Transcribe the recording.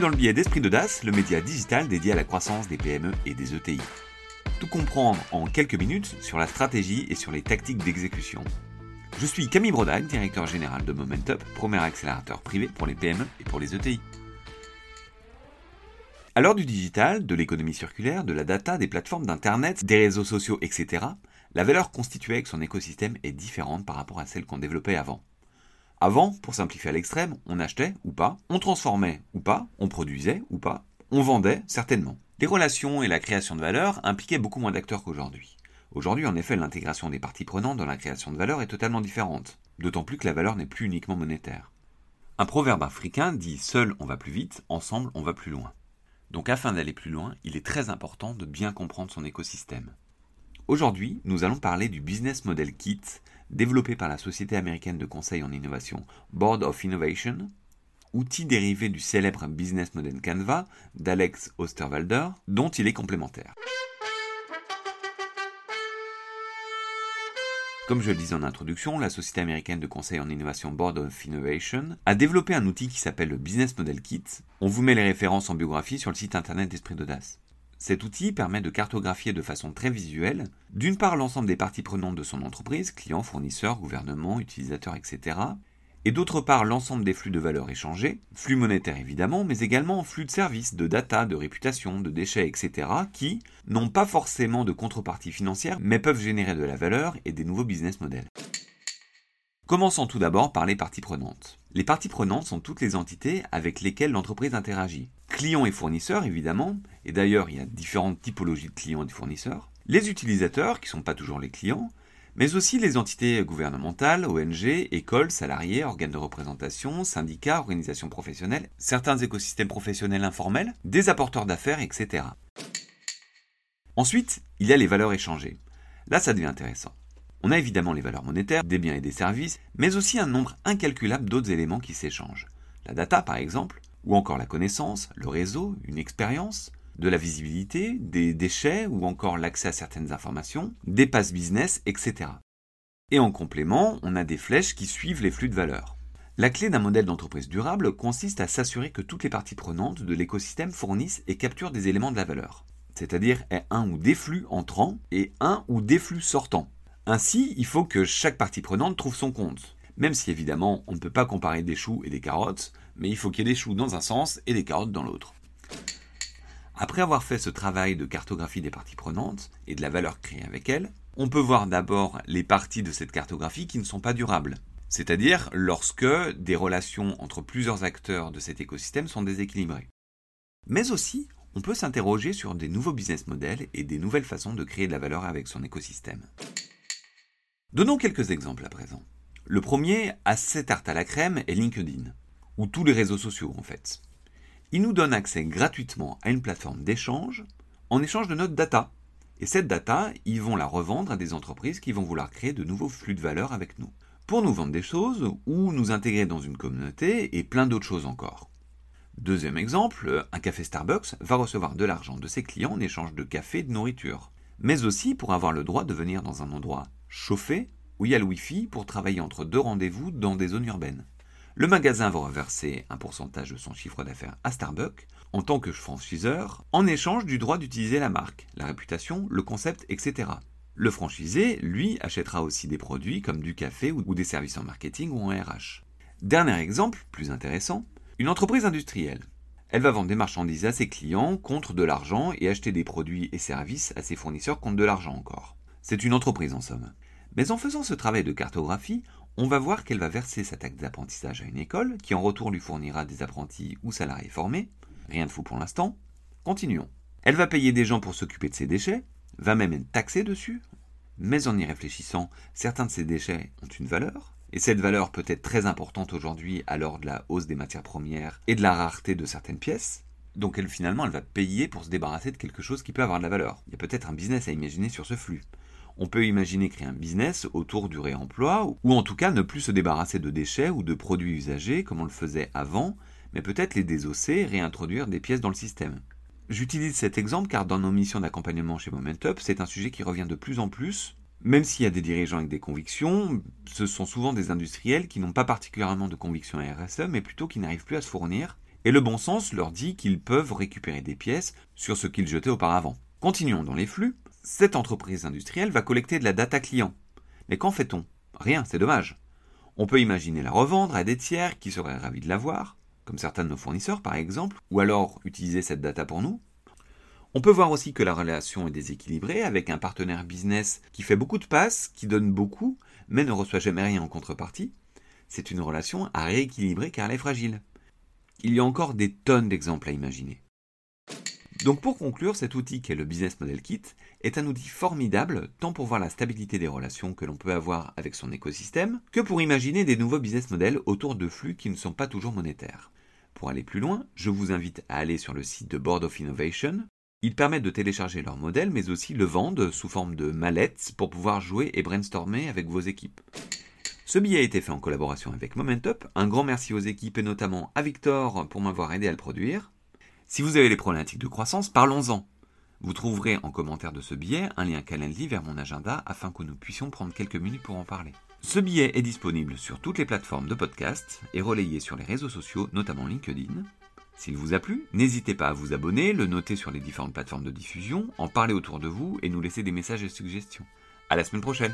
Dans le billet d'Esprit d'Audace, le média digital dédié à la croissance des PME et des ETI. Tout comprendre en quelques minutes sur la stratégie et sur les tactiques d'exécution. Je suis Camille Brodac, directeur général de Momentup, premier accélérateur privé pour les PME et pour les ETI. À l'heure du digital, de l'économie circulaire, de la data, des plateformes d'Internet, des réseaux sociaux, etc., la valeur constituée avec son écosystème est différente par rapport à celle qu'on développait avant. Avant, pour simplifier à l'extrême, on achetait ou pas, on transformait ou pas, on produisait ou pas, on vendait certainement. Les relations et la création de valeur impliquaient beaucoup moins d'acteurs qu'aujourd'hui. Aujourd'hui, en effet, l'intégration des parties prenantes dans la création de valeur est totalement différente, d'autant plus que la valeur n'est plus uniquement monétaire. Un proverbe africain dit Seul on va plus vite, ensemble on va plus loin. Donc afin d'aller plus loin, il est très important de bien comprendre son écosystème. Aujourd'hui, nous allons parler du Business Model Kit, développé par la société américaine de conseil en innovation Board of Innovation, outil dérivé du célèbre Business Model Canva d'Alex Osterwalder, dont il est complémentaire. Comme je le disais en introduction, la société américaine de conseil en innovation Board of Innovation a développé un outil qui s'appelle le Business Model Kit. On vous met les références en biographie sur le site internet d'Esprit d'Audace. Cet outil permet de cartographier de façon très visuelle, d'une part l'ensemble des parties prenantes de son entreprise, clients, fournisseurs, gouvernements, utilisateurs, etc., et d'autre part l'ensemble des flux de valeur échangés, flux monétaires évidemment, mais également flux de services, de data, de réputation, de déchets, etc., qui n'ont pas forcément de contrepartie financière, mais peuvent générer de la valeur et des nouveaux business models. Commençons tout d'abord par les parties prenantes. Les parties prenantes sont toutes les entités avec lesquelles l'entreprise interagit. Clients et fournisseurs évidemment, et d'ailleurs il y a différentes typologies de clients et de fournisseurs. Les utilisateurs, qui ne sont pas toujours les clients, mais aussi les entités gouvernementales, ONG, écoles, salariés, organes de représentation, syndicats, organisations professionnelles, certains écosystèmes professionnels informels, des apporteurs d'affaires, etc. Ensuite, il y a les valeurs échangées. Là, ça devient intéressant. On a évidemment les valeurs monétaires, des biens et des services, mais aussi un nombre incalculable d'autres éléments qui s'échangent. La data, par exemple, ou encore la connaissance, le réseau, une expérience, de la visibilité, des déchets ou encore l'accès à certaines informations, des passes business, etc. Et en complément, on a des flèches qui suivent les flux de valeur. La clé d'un modèle d'entreprise durable consiste à s'assurer que toutes les parties prenantes de l'écosystème fournissent et capturent des éléments de la valeur, c'est-à-dire un ou des flux entrants et un ou des flux sortants. Ainsi, il faut que chaque partie prenante trouve son compte. Même si évidemment on ne peut pas comparer des choux et des carottes, mais il faut qu'il y ait des choux dans un sens et des carottes dans l'autre. Après avoir fait ce travail de cartographie des parties prenantes et de la valeur créée avec elles, on peut voir d'abord les parties de cette cartographie qui ne sont pas durables. C'est-à-dire lorsque des relations entre plusieurs acteurs de cet écosystème sont déséquilibrées. Mais aussi, on peut s'interroger sur des nouveaux business models et des nouvelles façons de créer de la valeur avec son écosystème. Donnons quelques exemples à présent. Le premier, assez tarte à la crème, est LinkedIn, ou tous les réseaux sociaux en fait. Il nous donne accès gratuitement à une plateforme d'échange en échange de notre data. Et cette data, ils vont la revendre à des entreprises qui vont vouloir créer de nouveaux flux de valeur avec nous. Pour nous vendre des choses ou nous intégrer dans une communauté et plein d'autres choses encore. Deuxième exemple, un café Starbucks va recevoir de l'argent de ses clients en échange de café et de nourriture. Mais aussi pour avoir le droit de venir dans un endroit chauffé où il y a le Wi-Fi pour travailler entre deux rendez-vous dans des zones urbaines. Le magasin va reverser un pourcentage de son chiffre d'affaires à Starbucks en tant que franchiseur en échange du droit d'utiliser la marque, la réputation, le concept, etc. Le franchisé, lui, achètera aussi des produits comme du café ou des services en marketing ou en RH. Dernier exemple, plus intéressant, une entreprise industrielle. Elle va vendre des marchandises à ses clients contre de l'argent et acheter des produits et services à ses fournisseurs contre de l'argent encore. C'est une entreprise en somme. Mais en faisant ce travail de cartographie, on va voir qu'elle va verser sa taxe d'apprentissage à une école, qui en retour lui fournira des apprentis ou salariés formés. Rien de fou pour l'instant. Continuons. Elle va payer des gens pour s'occuper de ses déchets, va même être taxée dessus. Mais en y réfléchissant, certains de ces déchets ont une valeur, et cette valeur peut être très importante aujourd'hui à l'heure de la hausse des matières premières et de la rareté de certaines pièces. Donc elle, finalement, elle va payer pour se débarrasser de quelque chose qui peut avoir de la valeur. Il y a peut-être un business à imaginer sur ce flux on peut imaginer créer un business autour du réemploi, ou en tout cas ne plus se débarrasser de déchets ou de produits usagés comme on le faisait avant, mais peut-être les désosser réintroduire des pièces dans le système. J'utilise cet exemple car dans nos missions d'accompagnement chez Momentup, c'est un sujet qui revient de plus en plus. Même s'il y a des dirigeants avec des convictions, ce sont souvent des industriels qui n'ont pas particulièrement de convictions RSE, mais plutôt qui n'arrivent plus à se fournir Et le bon sens leur dit qu'ils peuvent récupérer des pièces sur ce qu'ils jetaient auparavant. Continuons dans les flux. Cette entreprise industrielle va collecter de la data client. Mais qu'en fait-on? Rien, c'est dommage. On peut imaginer la revendre à des tiers qui seraient ravis de l'avoir, comme certains de nos fournisseurs par exemple, ou alors utiliser cette data pour nous. On peut voir aussi que la relation est déséquilibrée avec un partenaire business qui fait beaucoup de passes, qui donne beaucoup, mais ne reçoit jamais rien en contrepartie. C'est une relation à rééquilibrer car elle est fragile. Il y a encore des tonnes d'exemples à imaginer. Donc pour conclure, cet outil qu'est le Business Model Kit est un outil formidable tant pour voir la stabilité des relations que l'on peut avoir avec son écosystème que pour imaginer des nouveaux business models autour de flux qui ne sont pas toujours monétaires. Pour aller plus loin, je vous invite à aller sur le site de Board of Innovation. Ils permettent de télécharger leur modèle mais aussi le vendent sous forme de mallettes pour pouvoir jouer et brainstormer avec vos équipes. Ce billet a été fait en collaboration avec Momentup. Un grand merci aux équipes et notamment à Victor pour m'avoir aidé à le produire. Si vous avez des problématiques de croissance, parlons-en. Vous trouverez en commentaire de ce billet un lien Calendly vers mon agenda afin que nous puissions prendre quelques minutes pour en parler. Ce billet est disponible sur toutes les plateformes de podcast et relayé sur les réseaux sociaux, notamment LinkedIn. S'il vous a plu, n'hésitez pas à vous abonner, le noter sur les différentes plateformes de diffusion, en parler autour de vous et nous laisser des messages et suggestions. À la semaine prochaine!